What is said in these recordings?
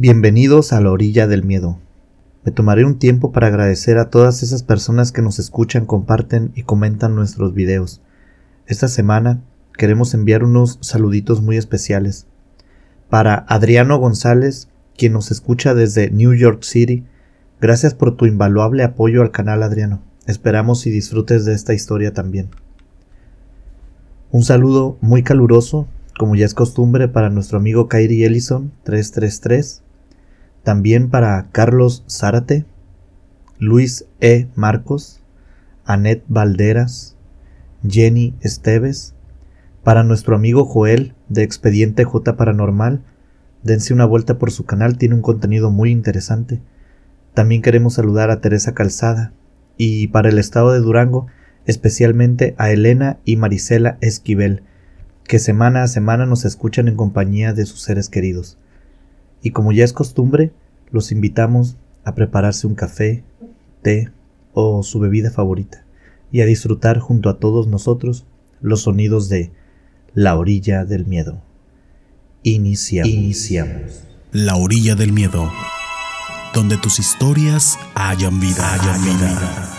Bienvenidos a la orilla del miedo. Me tomaré un tiempo para agradecer a todas esas personas que nos escuchan, comparten y comentan nuestros videos. Esta semana queremos enviar unos saluditos muy especiales. Para Adriano González, quien nos escucha desde New York City, gracias por tu invaluable apoyo al canal Adriano. Esperamos y disfrutes de esta historia también. Un saludo muy caluroso, como ya es costumbre, para nuestro amigo Kyrie Ellison 333 también para Carlos Zárate, Luis E. Marcos, Anet Valderas, Jenny Esteves, para nuestro amigo Joel de Expediente J Paranormal, dense una vuelta por su canal, tiene un contenido muy interesante. También queremos saludar a Teresa Calzada y para el estado de Durango, especialmente a Elena y Marisela Esquivel, que semana a semana nos escuchan en compañía de sus seres queridos. Y como ya es costumbre, los invitamos a prepararse un café, té o su bebida favorita y a disfrutar junto a todos nosotros los sonidos de La orilla del miedo. Iniciamos. Iniciamos. La orilla del miedo, donde tus historias hayan vida, hayan vida.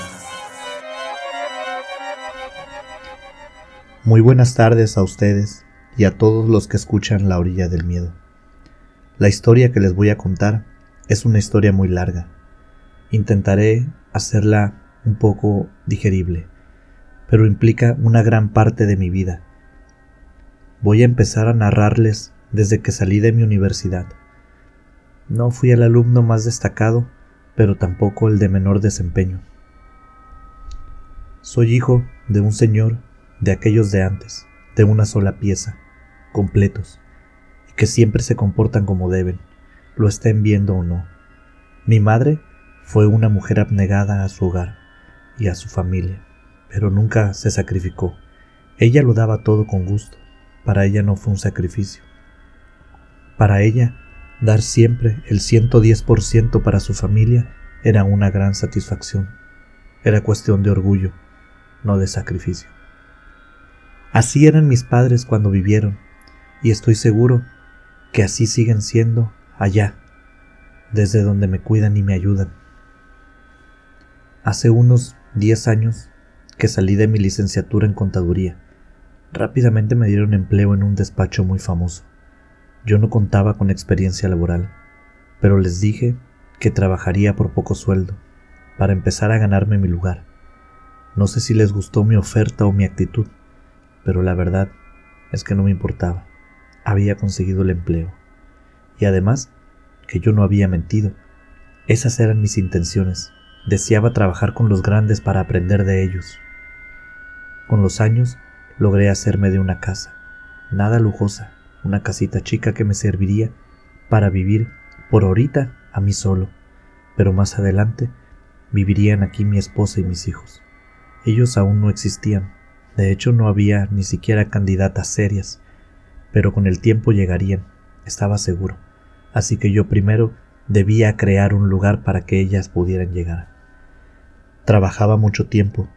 Muy buenas tardes a ustedes y a todos los que escuchan La orilla del miedo. La historia que les voy a contar es una historia muy larga. Intentaré hacerla un poco digerible, pero implica una gran parte de mi vida. Voy a empezar a narrarles desde que salí de mi universidad. No fui el alumno más destacado, pero tampoco el de menor desempeño. Soy hijo de un señor de aquellos de antes, de una sola pieza, completos que siempre se comportan como deben, lo estén viendo o no. Mi madre fue una mujer abnegada a su hogar y a su familia, pero nunca se sacrificó. Ella lo daba todo con gusto. Para ella no fue un sacrificio. Para ella, dar siempre el 110% para su familia era una gran satisfacción. Era cuestión de orgullo, no de sacrificio. Así eran mis padres cuando vivieron, y estoy seguro que así siguen siendo allá, desde donde me cuidan y me ayudan. Hace unos 10 años que salí de mi licenciatura en contaduría. Rápidamente me dieron empleo en un despacho muy famoso. Yo no contaba con experiencia laboral, pero les dije que trabajaría por poco sueldo, para empezar a ganarme mi lugar. No sé si les gustó mi oferta o mi actitud, pero la verdad es que no me importaba había conseguido el empleo. Y además, que yo no había mentido. Esas eran mis intenciones. Deseaba trabajar con los grandes para aprender de ellos. Con los años logré hacerme de una casa, nada lujosa, una casita chica que me serviría para vivir por ahorita a mí solo, pero más adelante vivirían aquí mi esposa y mis hijos. Ellos aún no existían, de hecho no había ni siquiera candidatas serias, pero con el tiempo llegarían, estaba seguro, así que yo primero debía crear un lugar para que ellas pudieran llegar. Trabajaba mucho tiempo,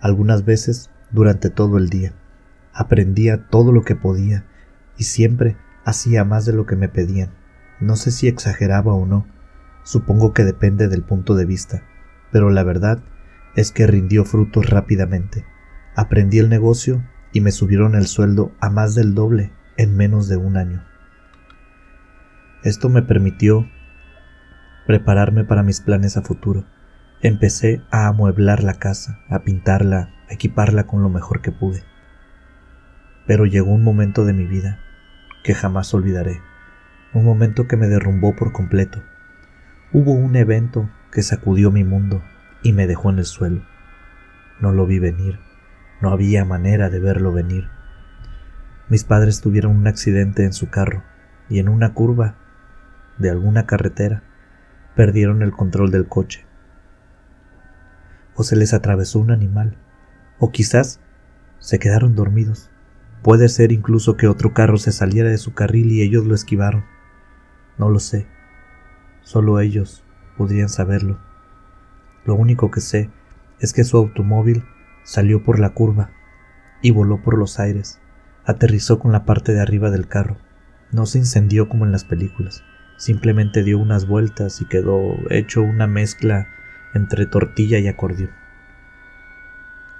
algunas veces durante todo el día. Aprendía todo lo que podía y siempre hacía más de lo que me pedían. No sé si exageraba o no, supongo que depende del punto de vista, pero la verdad es que rindió frutos rápidamente. Aprendí el negocio y me subieron el sueldo a más del doble en menos de un año. Esto me permitió prepararme para mis planes a futuro. Empecé a amueblar la casa, a pintarla, a equiparla con lo mejor que pude. Pero llegó un momento de mi vida que jamás olvidaré, un momento que me derrumbó por completo. Hubo un evento que sacudió mi mundo y me dejó en el suelo. No lo vi venir, no había manera de verlo venir. Mis padres tuvieron un accidente en su carro y en una curva de alguna carretera perdieron el control del coche. O se les atravesó un animal, o quizás se quedaron dormidos. Puede ser incluso que otro carro se saliera de su carril y ellos lo esquivaron. No lo sé. Solo ellos podrían saberlo. Lo único que sé es que su automóvil salió por la curva y voló por los aires aterrizó con la parte de arriba del carro. No se incendió como en las películas, simplemente dio unas vueltas y quedó hecho una mezcla entre tortilla y acordeón.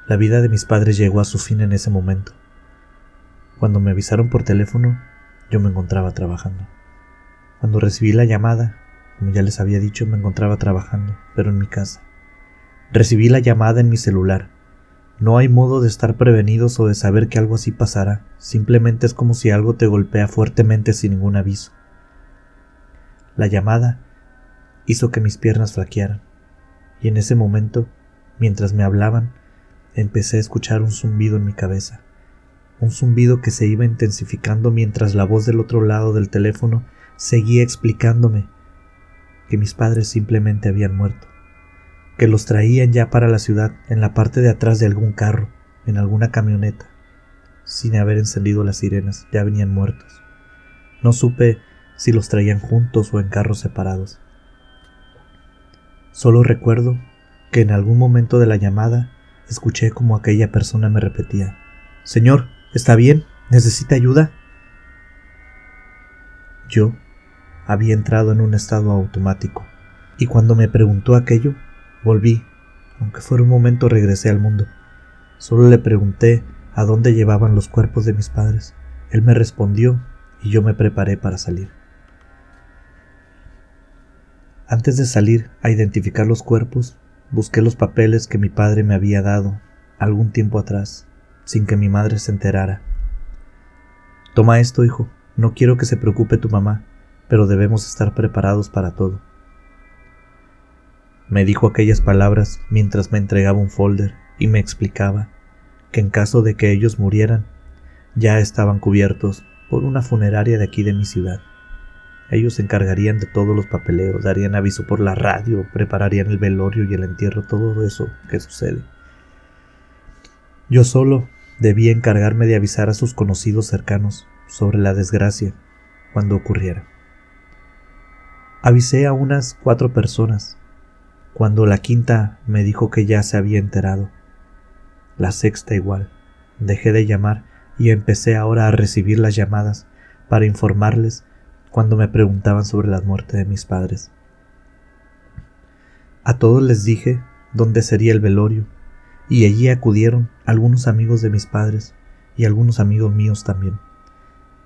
La vida de mis padres llegó a su fin en ese momento. Cuando me avisaron por teléfono, yo me encontraba trabajando. Cuando recibí la llamada, como ya les había dicho, me encontraba trabajando, pero en mi casa. Recibí la llamada en mi celular. No hay modo de estar prevenidos o de saber que algo así pasará, simplemente es como si algo te golpea fuertemente sin ningún aviso. La llamada hizo que mis piernas flaquearan, y en ese momento, mientras me hablaban, empecé a escuchar un zumbido en mi cabeza, un zumbido que se iba intensificando mientras la voz del otro lado del teléfono seguía explicándome que mis padres simplemente habían muerto que los traían ya para la ciudad en la parte de atrás de algún carro, en alguna camioneta. Sin haber encendido las sirenas, ya venían muertos. No supe si los traían juntos o en carros separados. Solo recuerdo que en algún momento de la llamada escuché como aquella persona me repetía, Señor, ¿está bien? ¿Necesita ayuda? Yo había entrado en un estado automático, y cuando me preguntó aquello, Volví, aunque fuera un momento regresé al mundo. Solo le pregunté a dónde llevaban los cuerpos de mis padres. Él me respondió y yo me preparé para salir. Antes de salir a identificar los cuerpos, busqué los papeles que mi padre me había dado algún tiempo atrás, sin que mi madre se enterara. Toma esto, hijo, no quiero que se preocupe tu mamá, pero debemos estar preparados para todo. Me dijo aquellas palabras mientras me entregaba un folder y me explicaba que en caso de que ellos murieran, ya estaban cubiertos por una funeraria de aquí de mi ciudad. Ellos se encargarían de todos los papeleos, darían aviso por la radio, prepararían el velorio y el entierro, todo eso que sucede. Yo solo debía encargarme de avisar a sus conocidos cercanos sobre la desgracia cuando ocurriera. Avisé a unas cuatro personas cuando la quinta me dijo que ya se había enterado. La sexta igual. Dejé de llamar y empecé ahora a recibir las llamadas para informarles cuando me preguntaban sobre la muerte de mis padres. A todos les dije dónde sería el velorio, y allí acudieron algunos amigos de mis padres y algunos amigos míos también.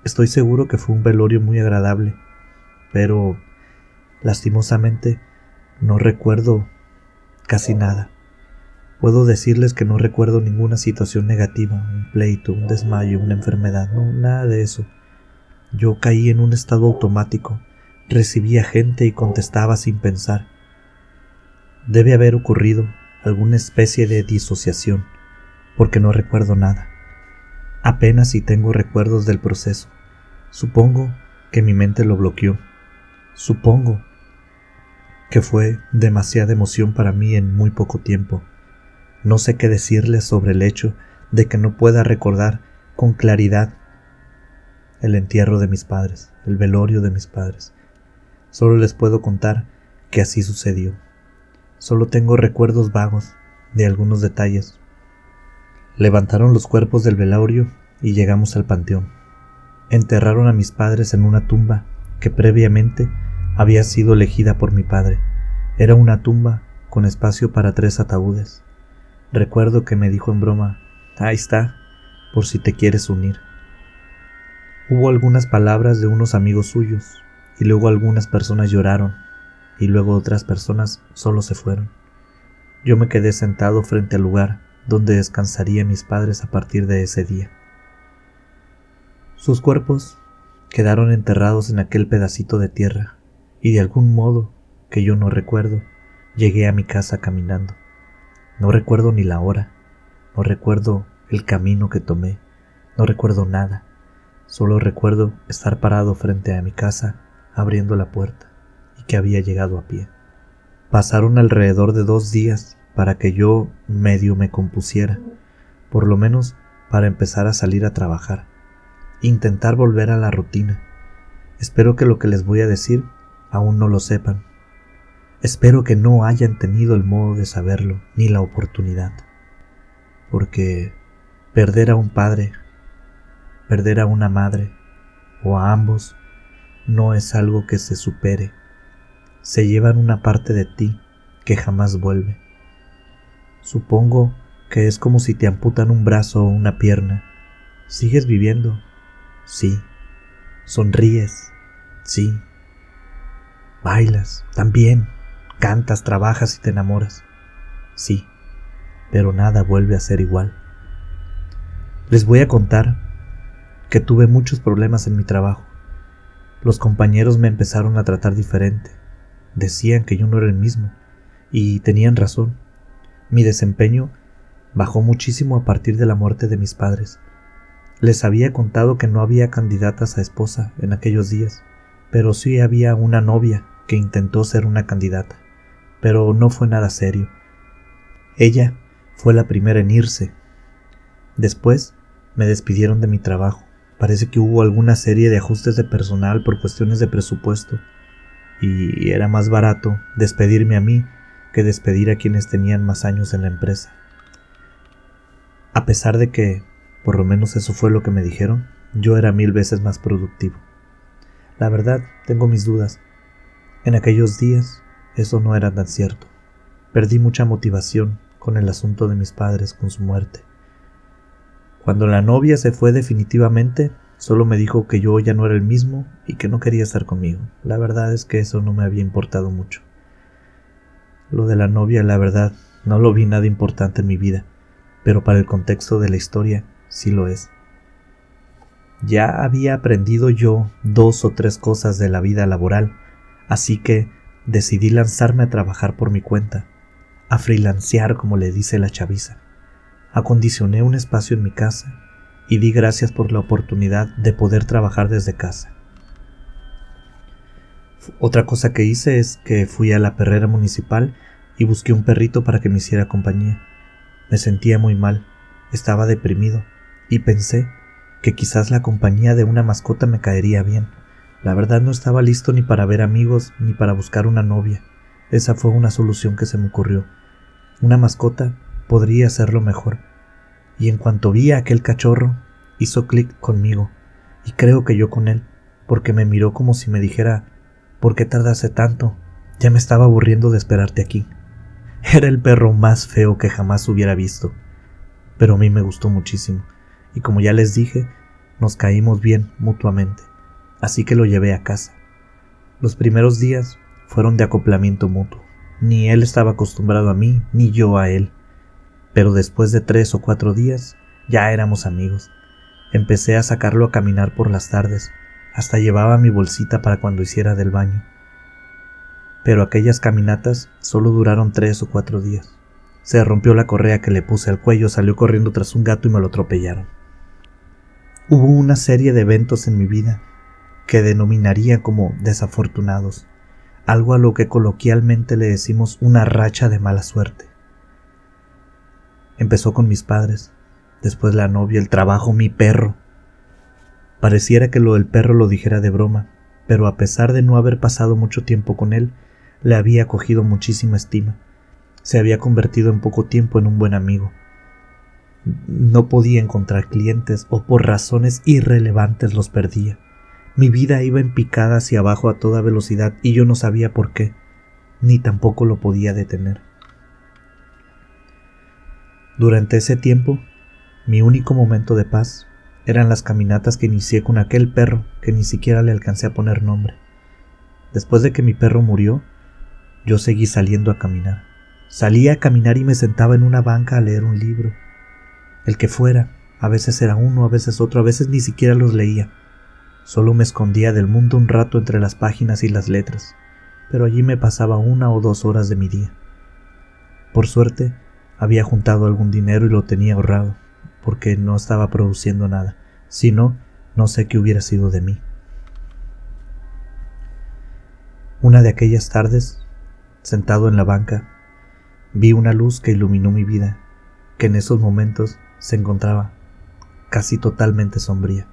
Estoy seguro que fue un velorio muy agradable, pero lastimosamente no recuerdo casi nada. Puedo decirles que no recuerdo ninguna situación negativa, un pleito, un desmayo, una enfermedad, no, nada de eso. Yo caí en un estado automático, recibía gente y contestaba sin pensar. Debe haber ocurrido alguna especie de disociación, porque no recuerdo nada. Apenas si tengo recuerdos del proceso. Supongo que mi mente lo bloqueó. Supongo que fue demasiada emoción para mí en muy poco tiempo. No sé qué decirles sobre el hecho de que no pueda recordar con claridad el entierro de mis padres, el velorio de mis padres. Solo les puedo contar que así sucedió. Solo tengo recuerdos vagos de algunos detalles. Levantaron los cuerpos del velorio y llegamos al panteón. Enterraron a mis padres en una tumba que previamente había sido elegida por mi padre. Era una tumba con espacio para tres ataúdes. Recuerdo que me dijo en broma, ahí está, por si te quieres unir. Hubo algunas palabras de unos amigos suyos, y luego algunas personas lloraron, y luego otras personas solo se fueron. Yo me quedé sentado frente al lugar donde descansarían mis padres a partir de ese día. Sus cuerpos quedaron enterrados en aquel pedacito de tierra, y de algún modo que yo no recuerdo, llegué a mi casa caminando. No recuerdo ni la hora, no recuerdo el camino que tomé, no recuerdo nada, solo recuerdo estar parado frente a mi casa abriendo la puerta y que había llegado a pie. Pasaron alrededor de dos días para que yo medio me compusiera, por lo menos para empezar a salir a trabajar, intentar volver a la rutina. Espero que lo que les voy a decir aún no lo sepan. Espero que no hayan tenido el modo de saberlo ni la oportunidad. Porque perder a un padre, perder a una madre o a ambos no es algo que se supere, se llevan una parte de ti que jamás vuelve. Supongo que es como si te amputan un brazo o una pierna. ¿Sigues viviendo? Sí. ¿Sonríes? Sí. ¿Bailas? También. ¿Cantas, trabajas y te enamoras? Sí. Pero nada vuelve a ser igual. Les voy a contar que tuve muchos problemas en mi trabajo. Los compañeros me empezaron a tratar diferente. Decían que yo no era el mismo. Y tenían razón. Mi desempeño bajó muchísimo a partir de la muerte de mis padres. Les había contado que no había candidatas a esposa en aquellos días, pero sí había una novia que intentó ser una candidata, pero no fue nada serio. Ella fue la primera en irse. Después me despidieron de mi trabajo. Parece que hubo alguna serie de ajustes de personal por cuestiones de presupuesto, y era más barato despedirme a mí que despedir a quienes tenían más años en la empresa. A pesar de que, por lo menos eso fue lo que me dijeron, yo era mil veces más productivo. La verdad, tengo mis dudas. En aquellos días, eso no era tan cierto. Perdí mucha motivación con el asunto de mis padres con su muerte. Cuando la novia se fue definitivamente, solo me dijo que yo ya no era el mismo y que no quería estar conmigo. La verdad es que eso no me había importado mucho. Lo de la novia, la verdad, no lo vi nada importante en mi vida, pero para el contexto de la historia sí lo es. Ya había aprendido yo dos o tres cosas de la vida laboral, así que decidí lanzarme a trabajar por mi cuenta, a freelancear como le dice la chaviza acondicioné un espacio en mi casa y di gracias por la oportunidad de poder trabajar desde casa. Otra cosa que hice es que fui a la perrera municipal y busqué un perrito para que me hiciera compañía. Me sentía muy mal, estaba deprimido y pensé que quizás la compañía de una mascota me caería bien. La verdad no estaba listo ni para ver amigos ni para buscar una novia. Esa fue una solución que se me ocurrió. Una mascota podría hacerlo mejor. Y en cuanto vi a aquel cachorro, hizo clic conmigo, y creo que yo con él, porque me miró como si me dijera, ¿por qué tardaste tanto? Ya me estaba aburriendo de esperarte aquí. Era el perro más feo que jamás hubiera visto, pero a mí me gustó muchísimo, y como ya les dije, nos caímos bien mutuamente, así que lo llevé a casa. Los primeros días fueron de acoplamiento mutuo. Ni él estaba acostumbrado a mí, ni yo a él pero después de tres o cuatro días ya éramos amigos. Empecé a sacarlo a caminar por las tardes, hasta llevaba mi bolsita para cuando hiciera del baño. Pero aquellas caminatas solo duraron tres o cuatro días. Se rompió la correa que le puse al cuello, salió corriendo tras un gato y me lo atropellaron. Hubo una serie de eventos en mi vida que denominaría como desafortunados, algo a lo que coloquialmente le decimos una racha de mala suerte. Empezó con mis padres, después la novia, el trabajo, mi perro. Pareciera que lo del perro lo dijera de broma, pero a pesar de no haber pasado mucho tiempo con él, le había cogido muchísima estima. Se había convertido en poco tiempo en un buen amigo. No podía encontrar clientes o por razones irrelevantes los perdía. Mi vida iba en picada hacia abajo a toda velocidad y yo no sabía por qué, ni tampoco lo podía detener. Durante ese tiempo, mi único momento de paz eran las caminatas que inicié con aquel perro que ni siquiera le alcancé a poner nombre. Después de que mi perro murió, yo seguí saliendo a caminar. Salía a caminar y me sentaba en una banca a leer un libro. El que fuera, a veces era uno, a veces otro, a veces ni siquiera los leía. Solo me escondía del mundo un rato entre las páginas y las letras, pero allí me pasaba una o dos horas de mi día. Por suerte, había juntado algún dinero y lo tenía ahorrado, porque no estaba produciendo nada. Si no, no sé qué hubiera sido de mí. Una de aquellas tardes, sentado en la banca, vi una luz que iluminó mi vida, que en esos momentos se encontraba casi totalmente sombría.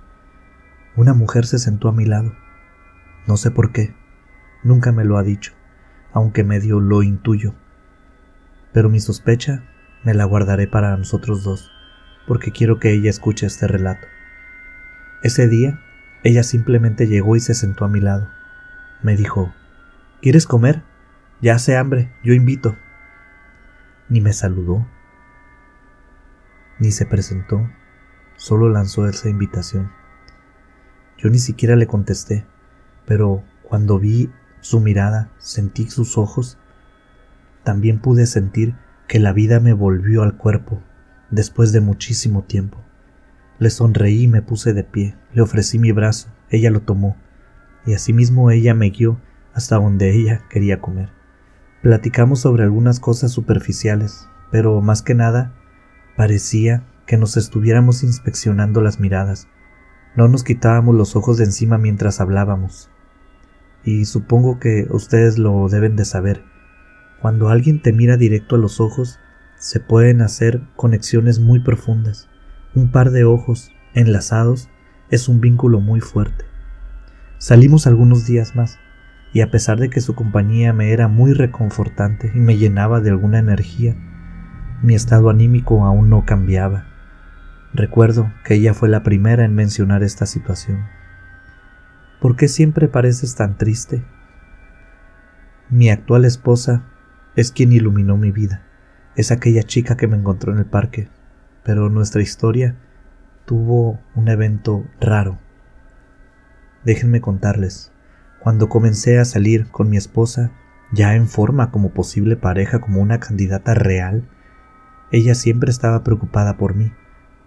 Una mujer se sentó a mi lado. No sé por qué, nunca me lo ha dicho, aunque medio lo intuyo. Pero mi sospecha me la guardaré para nosotros dos, porque quiero que ella escuche este relato. Ese día Ella simplemente llegó y se sentó a mi lado. Me dijo, ¿Quieres comer? Ya hace hambre, yo invito. Ni me saludó, ni se presentó, solo lanzó esa invitación. Yo ni siquiera le contesté, pero cuando vi su mirada, sentí sus ojos, también pude sentir que la vida me volvió al cuerpo después de muchísimo tiempo. Le sonreí y me puse de pie, le ofrecí mi brazo, ella lo tomó, y asimismo ella me guió hasta donde ella quería comer. Platicamos sobre algunas cosas superficiales, pero más que nada parecía que nos estuviéramos inspeccionando las miradas. No nos quitábamos los ojos de encima mientras hablábamos. Y supongo que ustedes lo deben de saber. Cuando alguien te mira directo a los ojos, se pueden hacer conexiones muy profundas. Un par de ojos enlazados es un vínculo muy fuerte. Salimos algunos días más, y a pesar de que su compañía me era muy reconfortante y me llenaba de alguna energía, mi estado anímico aún no cambiaba. Recuerdo que ella fue la primera en mencionar esta situación. ¿Por qué siempre pareces tan triste? Mi actual esposa es quien iluminó mi vida es aquella chica que me encontró en el parque, pero nuestra historia tuvo un evento raro. Déjenme contarles, cuando comencé a salir con mi esposa, ya en forma como posible pareja, como una candidata real, ella siempre estaba preocupada por mí.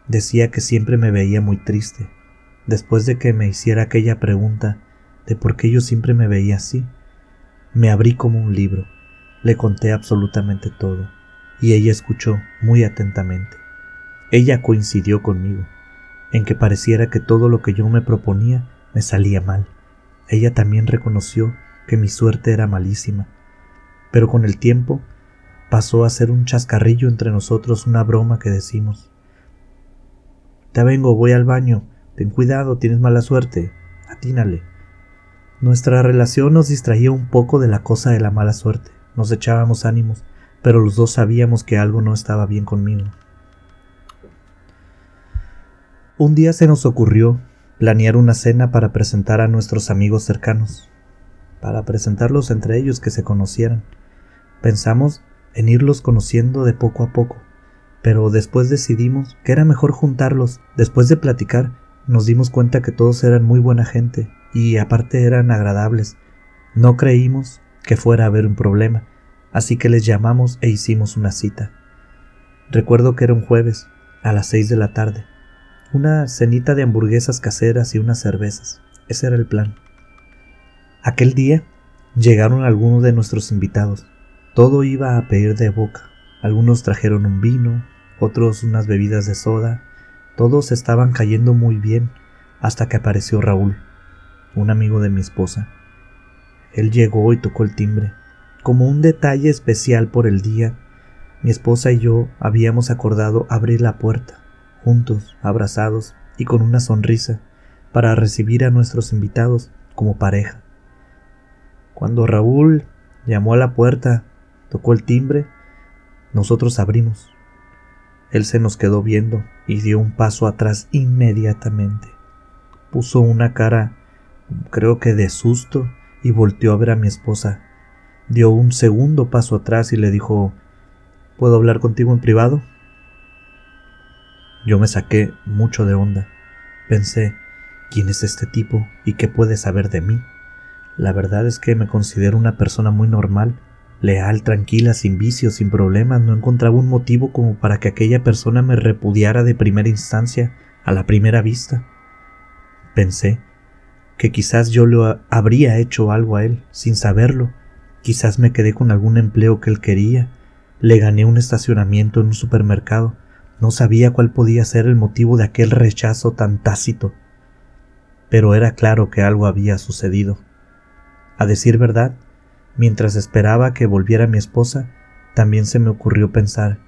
Decía que siempre me veía muy triste. Después de que me hiciera aquella pregunta de por qué yo siempre me veía así, me abrí como un libro. Le conté absolutamente todo y ella escuchó muy atentamente. Ella coincidió conmigo, en que pareciera que todo lo que yo me proponía me salía mal. Ella también reconoció que mi suerte era malísima, pero con el tiempo pasó a ser un chascarrillo entre nosotros, una broma que decimos. Te vengo, voy al baño, ten cuidado, tienes mala suerte, atínale. Nuestra relación nos distraía un poco de la cosa de la mala suerte, nos echábamos ánimos, pero los dos sabíamos que algo no estaba bien conmigo. Un día se nos ocurrió planear una cena para presentar a nuestros amigos cercanos, para presentarlos entre ellos que se conocieran. Pensamos en irlos conociendo de poco a poco, pero después decidimos que era mejor juntarlos. Después de platicar, nos dimos cuenta que todos eran muy buena gente y aparte eran agradables. No creímos que fuera a haber un problema, así que les llamamos e hicimos una cita. Recuerdo que era un jueves, a las seis de la tarde. Una cenita de hamburguesas caseras y unas cervezas. Ese era el plan. Aquel día llegaron algunos de nuestros invitados. Todo iba a pedir de boca. Algunos trajeron un vino, otros unas bebidas de soda. Todos estaban cayendo muy bien hasta que apareció Raúl, un amigo de mi esposa. Él llegó y tocó el timbre. Como un detalle especial por el día, mi esposa y yo habíamos acordado abrir la puerta, juntos, abrazados y con una sonrisa, para recibir a nuestros invitados como pareja. Cuando Raúl llamó a la puerta, tocó el timbre, nosotros abrimos. Él se nos quedó viendo y dio un paso atrás inmediatamente. Puso una cara, creo que de susto, y volteó a ver a mi esposa dio un segundo paso atrás y le dijo ¿Puedo hablar contigo en privado? Yo me saqué mucho de onda. Pensé ¿Quién es este tipo y qué puede saber de mí? La verdad es que me considero una persona muy normal, leal, tranquila, sin vicios, sin problemas, no encontraba un motivo como para que aquella persona me repudiara de primera instancia, a la primera vista. Pensé que quizás yo le habría hecho algo a él, sin saberlo, Quizás me quedé con algún empleo que él quería, le gané un estacionamiento en un supermercado, no sabía cuál podía ser el motivo de aquel rechazo tan tácito, pero era claro que algo había sucedido. A decir verdad, mientras esperaba que volviera mi esposa, también se me ocurrió pensar,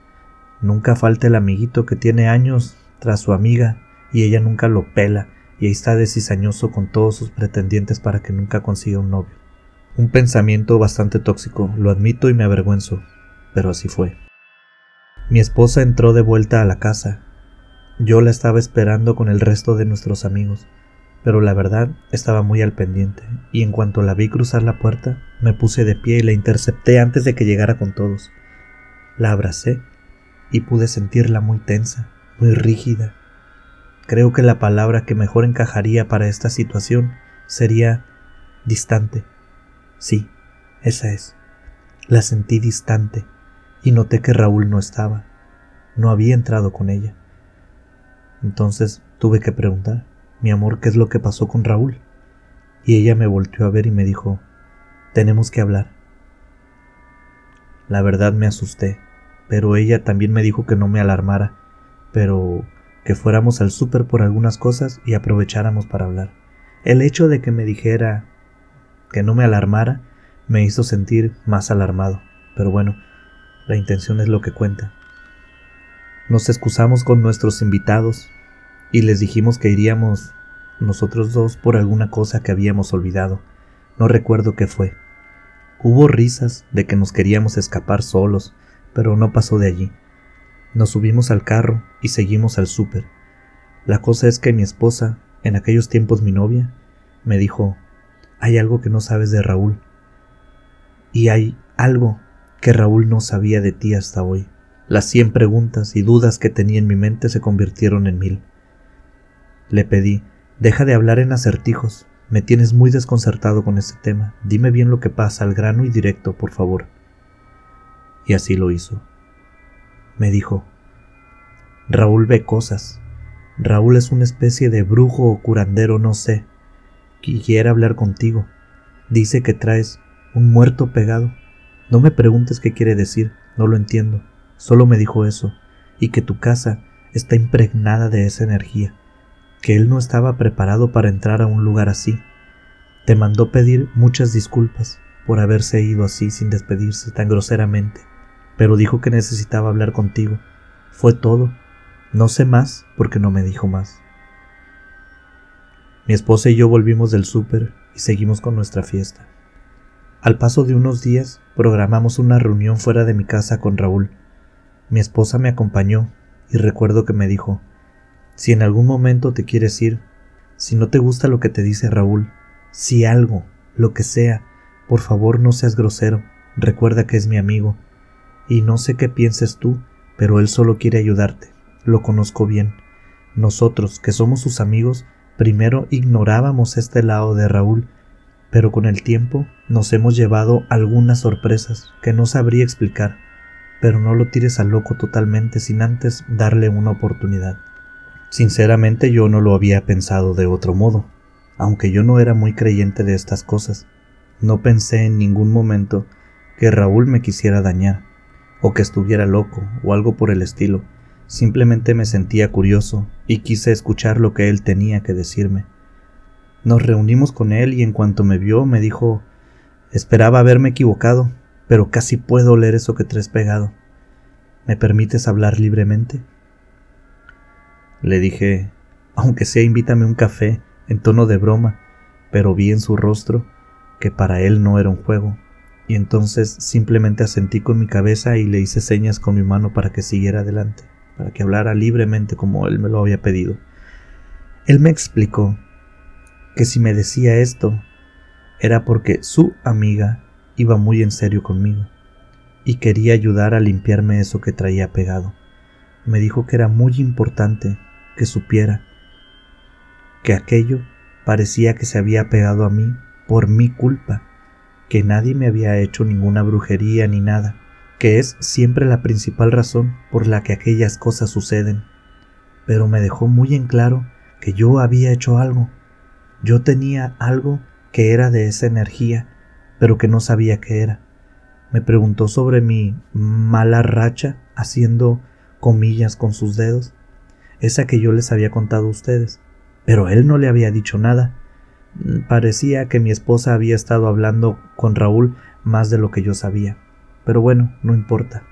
nunca falta el amiguito que tiene años tras su amiga y ella nunca lo pela y ahí está de con todos sus pretendientes para que nunca consiga un novio. Un pensamiento bastante tóxico, lo admito y me avergüenzo, pero así fue. Mi esposa entró de vuelta a la casa. Yo la estaba esperando con el resto de nuestros amigos. Pero la verdad estaba muy al pendiente, y en cuanto la vi cruzar la puerta, me puse de pie y la intercepté antes de que llegara con todos. La abracé y pude sentirla muy tensa, muy rígida. Creo que la palabra que mejor encajaría para esta situación sería distante. Sí, esa es. La sentí distante y noté que Raúl no estaba. No había entrado con ella. Entonces tuve que preguntar mi amor, ¿qué es lo que pasó con Raúl? Y ella me volteó a ver y me dijo, tenemos que hablar. La verdad me asusté, pero ella también me dijo que no me alarmara, pero que fuéramos al súper por algunas cosas y aprovecháramos para hablar. El hecho de que me dijera que no me alarmara me hizo sentir más alarmado, pero bueno, la intención es lo que cuenta. Nos excusamos con nuestros invitados y les dijimos que iríamos nosotros dos por alguna cosa que habíamos olvidado. No recuerdo qué fue. Hubo risas de que nos queríamos escapar solos, pero no pasó de allí. Nos subimos al carro y seguimos al súper. La cosa es que mi esposa, en aquellos tiempos mi novia, me dijo, hay algo que no sabes de Raúl. Y hay algo que Raúl no sabía de ti hasta hoy. Las cien preguntas y dudas que tenía en mi mente se convirtieron en mil. Le pedí, deja de hablar en acertijos, me tienes muy desconcertado con ese tema, dime bien lo que pasa, al grano y directo, por favor. Y así lo hizo. Me dijo, Raúl ve cosas. Raúl es una especie de brujo o curandero, no sé. Quiere hablar contigo. Dice que traes un muerto pegado. No me preguntes qué quiere decir, no lo entiendo. Solo me dijo eso, y que tu casa está impregnada de esa energía que él no estaba preparado para entrar a un lugar así. Te mandó pedir muchas disculpas por haberse ido así sin despedirse tan groseramente, pero dijo que necesitaba hablar contigo. Fue todo. No sé más porque no me dijo más. Mi esposa y yo volvimos del súper y seguimos con nuestra fiesta. Al paso de unos días programamos una reunión fuera de mi casa con Raúl. Mi esposa me acompañó y recuerdo que me dijo, si en algún momento te quieres ir, si no te gusta lo que te dice Raúl, si algo, lo que sea, por favor no seas grosero, recuerda que es mi amigo. Y no sé qué pienses tú, pero él solo quiere ayudarte, lo conozco bien. Nosotros, que somos sus amigos, primero ignorábamos este lado de Raúl, pero con el tiempo nos hemos llevado algunas sorpresas que no sabría explicar, pero no lo tires al loco totalmente sin antes darle una oportunidad. Sinceramente yo no lo había pensado de otro modo, aunque yo no era muy creyente de estas cosas. No pensé en ningún momento que Raúl me quisiera dañar, o que estuviera loco, o algo por el estilo. Simplemente me sentía curioso y quise escuchar lo que él tenía que decirme. Nos reunimos con él y en cuanto me vio me dijo Esperaba haberme equivocado, pero casi puedo leer eso que traes pegado. ¿Me permites hablar libremente? Le dije, aunque sea invítame un café, en tono de broma, pero vi en su rostro que para él no era un juego, y entonces simplemente asentí con mi cabeza y le hice señas con mi mano para que siguiera adelante, para que hablara libremente como él me lo había pedido. Él me explicó que si me decía esto era porque su amiga iba muy en serio conmigo y quería ayudar a limpiarme eso que traía pegado. Me dijo que era muy importante que supiera que aquello parecía que se había pegado a mí por mi culpa, que nadie me había hecho ninguna brujería ni nada, que es siempre la principal razón por la que aquellas cosas suceden. Pero me dejó muy en claro que yo había hecho algo. Yo tenía algo que era de esa energía, pero que no sabía qué era. Me preguntó sobre mi mala racha, haciendo comillas con sus dedos, esa que yo les había contado a ustedes. Pero él no le había dicho nada. Parecía que mi esposa había estado hablando con Raúl más de lo que yo sabía. Pero bueno, no importa.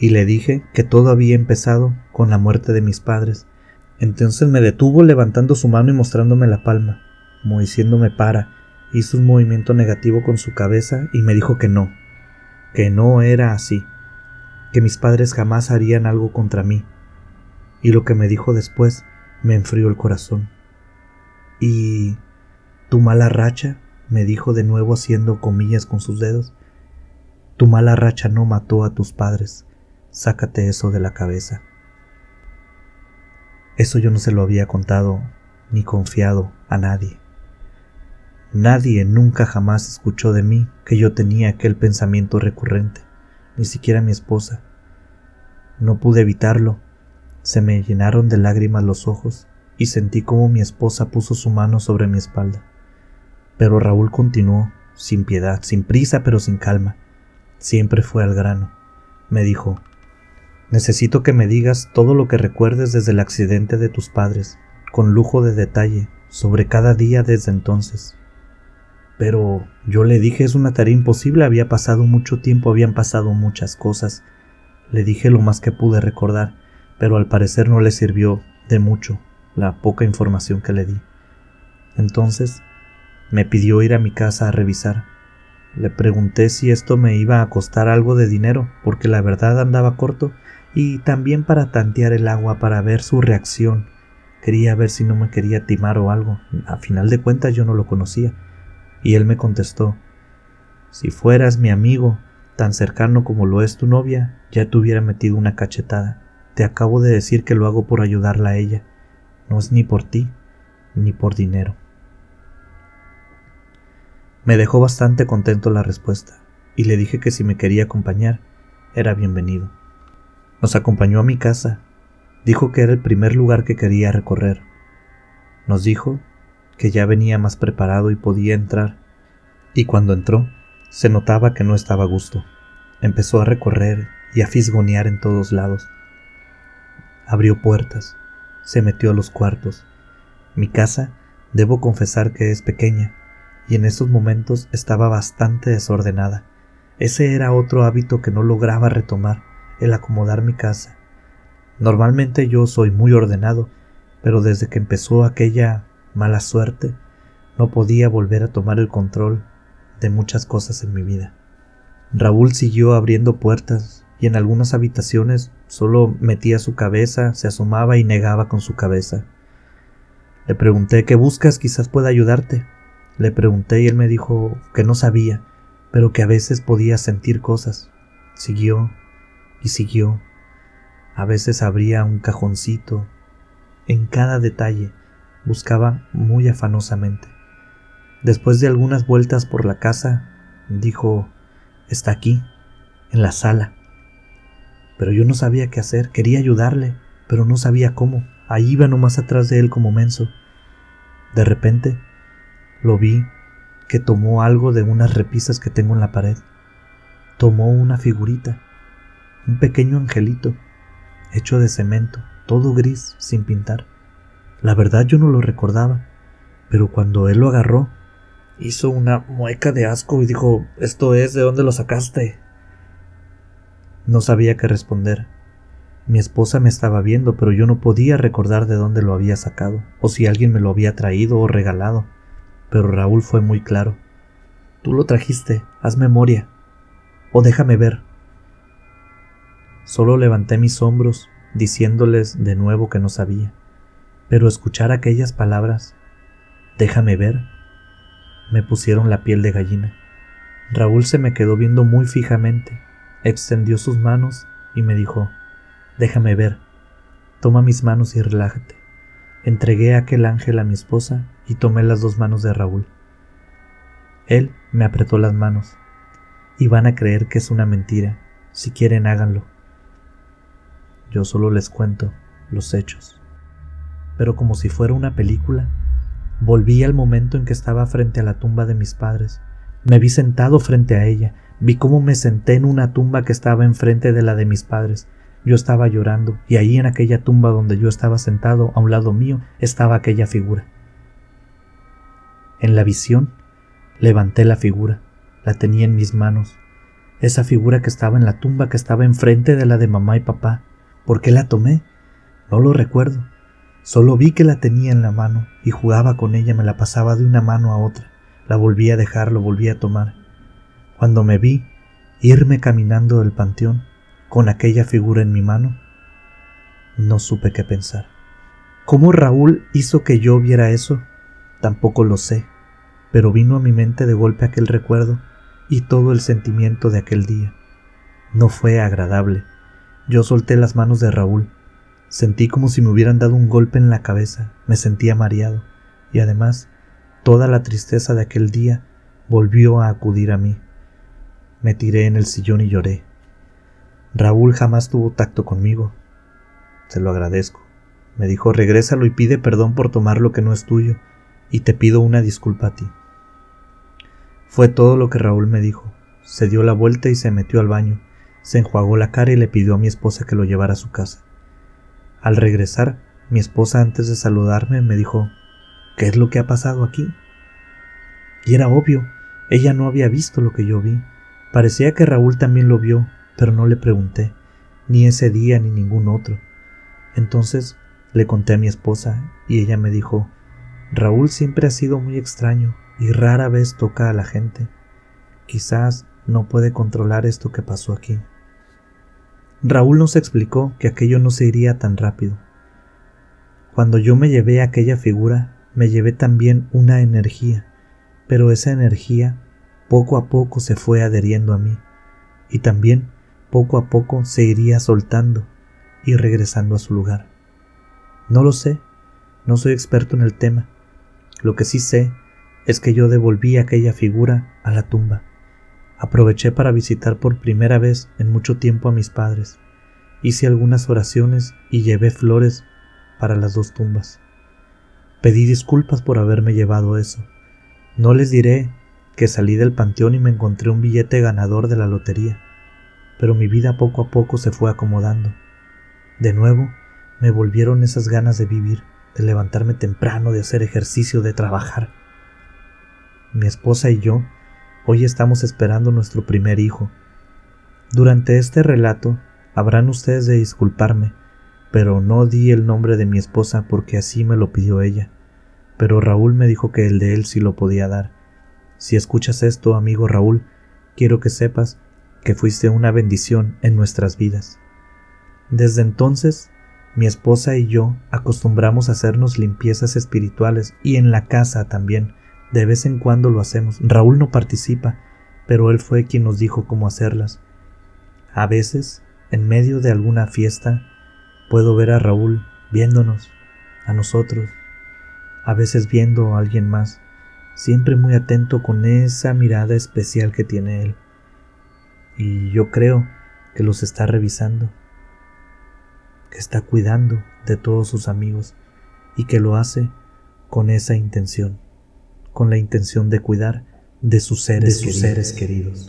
Y le dije que todo había empezado con la muerte de mis padres. Entonces me detuvo levantando su mano y mostrándome la palma, como diciéndome para. Hizo un movimiento negativo con su cabeza y me dijo que no, que no era así, que mis padres jamás harían algo contra mí, y lo que me dijo después me enfrió el corazón. Y tu mala racha, me dijo de nuevo haciendo comillas con sus dedos, tu mala racha no mató a tus padres, sácate eso de la cabeza. Eso yo no se lo había contado ni confiado a nadie. Nadie nunca jamás escuchó de mí que yo tenía aquel pensamiento recurrente, ni siquiera mi esposa. No pude evitarlo. Se me llenaron de lágrimas los ojos y sentí como mi esposa puso su mano sobre mi espalda. Pero Raúl continuó, sin piedad, sin prisa pero sin calma. Siempre fue al grano. Me dijo, Necesito que me digas todo lo que recuerdes desde el accidente de tus padres, con lujo de detalle, sobre cada día desde entonces. Pero yo le dije es una tarea imposible, había pasado mucho tiempo, habían pasado muchas cosas. Le dije lo más que pude recordar, pero al parecer no le sirvió de mucho la poca información que le di. Entonces me pidió ir a mi casa a revisar. Le pregunté si esto me iba a costar algo de dinero, porque la verdad andaba corto, y también para tantear el agua para ver su reacción. Quería ver si no me quería timar o algo. A final de cuentas yo no lo conocía. Y él me contestó, si fueras mi amigo, tan cercano como lo es tu novia, ya te hubiera metido una cachetada. Te acabo de decir que lo hago por ayudarla a ella. No es ni por ti, ni por dinero. Me dejó bastante contento la respuesta, y le dije que si me quería acompañar, era bienvenido. Nos acompañó a mi casa. Dijo que era el primer lugar que quería recorrer. Nos dijo que ya venía más preparado y podía entrar, y cuando entró, se notaba que no estaba a gusto. Empezó a recorrer y a fisgonear en todos lados. Abrió puertas, se metió a los cuartos. Mi casa, debo confesar que es pequeña, y en esos momentos estaba bastante desordenada. Ese era otro hábito que no lograba retomar, el acomodar mi casa. Normalmente yo soy muy ordenado, pero desde que empezó aquella mala suerte, no podía volver a tomar el control de muchas cosas en mi vida. Raúl siguió abriendo puertas y en algunas habitaciones solo metía su cabeza, se asomaba y negaba con su cabeza. Le pregunté ¿qué buscas? Quizás pueda ayudarte. Le pregunté y él me dijo que no sabía, pero que a veces podía sentir cosas. Siguió y siguió. A veces abría un cajoncito. En cada detalle buscaba muy afanosamente. Después de algunas vueltas por la casa, dijo, está aquí, en la sala. Pero yo no sabía qué hacer, quería ayudarle, pero no sabía cómo. Ahí iba nomás atrás de él como menso. De repente, lo vi que tomó algo de unas repisas que tengo en la pared. Tomó una figurita, un pequeño angelito, hecho de cemento, todo gris, sin pintar. La verdad yo no lo recordaba, pero cuando él lo agarró, hizo una mueca de asco y dijo, ¿esto es? ¿De dónde lo sacaste? No sabía qué responder. Mi esposa me estaba viendo, pero yo no podía recordar de dónde lo había sacado, o si alguien me lo había traído o regalado. Pero Raúl fue muy claro. Tú lo trajiste, haz memoria. O déjame ver. Solo levanté mis hombros, diciéndoles de nuevo que no sabía pero escuchar aquellas palabras, déjame ver, me pusieron la piel de gallina. Raúl se me quedó viendo muy fijamente, extendió sus manos y me dijo, déjame ver, toma mis manos y relájate. Entregué aquel ángel a mi esposa y tomé las dos manos de Raúl. Él me apretó las manos y van a creer que es una mentira. Si quieren, háganlo. Yo solo les cuento los hechos pero como si fuera una película. Volví al momento en que estaba frente a la tumba de mis padres. Me vi sentado frente a ella, vi cómo me senté en una tumba que estaba enfrente de la de mis padres. Yo estaba llorando, y ahí en aquella tumba donde yo estaba sentado, a un lado mío, estaba aquella figura. En la visión, levanté la figura, la tenía en mis manos, esa figura que estaba en la tumba que estaba enfrente de la de mamá y papá. ¿Por qué la tomé? No lo recuerdo. Solo vi que la tenía en la mano y jugaba con ella, me la pasaba de una mano a otra, la volvía a dejar, lo volvía a tomar. Cuando me vi irme caminando del panteón con aquella figura en mi mano, no supe qué pensar. ¿Cómo Raúl hizo que yo viera eso? Tampoco lo sé, pero vino a mi mente de golpe aquel recuerdo y todo el sentimiento de aquel día. No fue agradable. Yo solté las manos de Raúl. Sentí como si me hubieran dado un golpe en la cabeza. Me sentía mareado. Y además, toda la tristeza de aquel día volvió a acudir a mí. Me tiré en el sillón y lloré. Raúl jamás tuvo tacto conmigo. Se lo agradezco. Me dijo, regrésalo y pide perdón por tomar lo que no es tuyo, y te pido una disculpa a ti. Fue todo lo que Raúl me dijo. Se dio la vuelta y se metió al baño, se enjuagó la cara y le pidió a mi esposa que lo llevara a su casa. Al regresar, mi esposa antes de saludarme me dijo, ¿qué es lo que ha pasado aquí? Y era obvio, ella no había visto lo que yo vi. Parecía que Raúl también lo vio, pero no le pregunté, ni ese día ni ningún otro. Entonces le conté a mi esposa y ella me dijo, Raúl siempre ha sido muy extraño y rara vez toca a la gente. Quizás no puede controlar esto que pasó aquí. Raúl nos explicó que aquello no se iría tan rápido. Cuando yo me llevé a aquella figura, me llevé también una energía, pero esa energía poco a poco se fue adheriendo a mí, y también poco a poco se iría soltando y regresando a su lugar. No lo sé, no soy experto en el tema. Lo que sí sé es que yo devolví aquella figura a la tumba. Aproveché para visitar por primera vez en mucho tiempo a mis padres. Hice algunas oraciones y llevé flores para las dos tumbas. Pedí disculpas por haberme llevado eso. No les diré que salí del panteón y me encontré un billete ganador de la lotería, pero mi vida poco a poco se fue acomodando. De nuevo, me volvieron esas ganas de vivir, de levantarme temprano, de hacer ejercicio, de trabajar. Mi esposa y yo hoy estamos esperando nuestro primer hijo. Durante este relato habrán ustedes de disculparme, pero no di el nombre de mi esposa porque así me lo pidió ella. Pero Raúl me dijo que el de él sí lo podía dar. Si escuchas esto, amigo Raúl, quiero que sepas que fuiste una bendición en nuestras vidas. Desde entonces, mi esposa y yo acostumbramos a hacernos limpiezas espirituales y en la casa también. De vez en cuando lo hacemos. Raúl no participa, pero él fue quien nos dijo cómo hacerlas. A veces, en medio de alguna fiesta, puedo ver a Raúl viéndonos, a nosotros, a veces viendo a alguien más, siempre muy atento con esa mirada especial que tiene él. Y yo creo que los está revisando que está cuidando de todos sus amigos y que lo hace con esa intención, con la intención de cuidar de sus seres, sus seres queridos.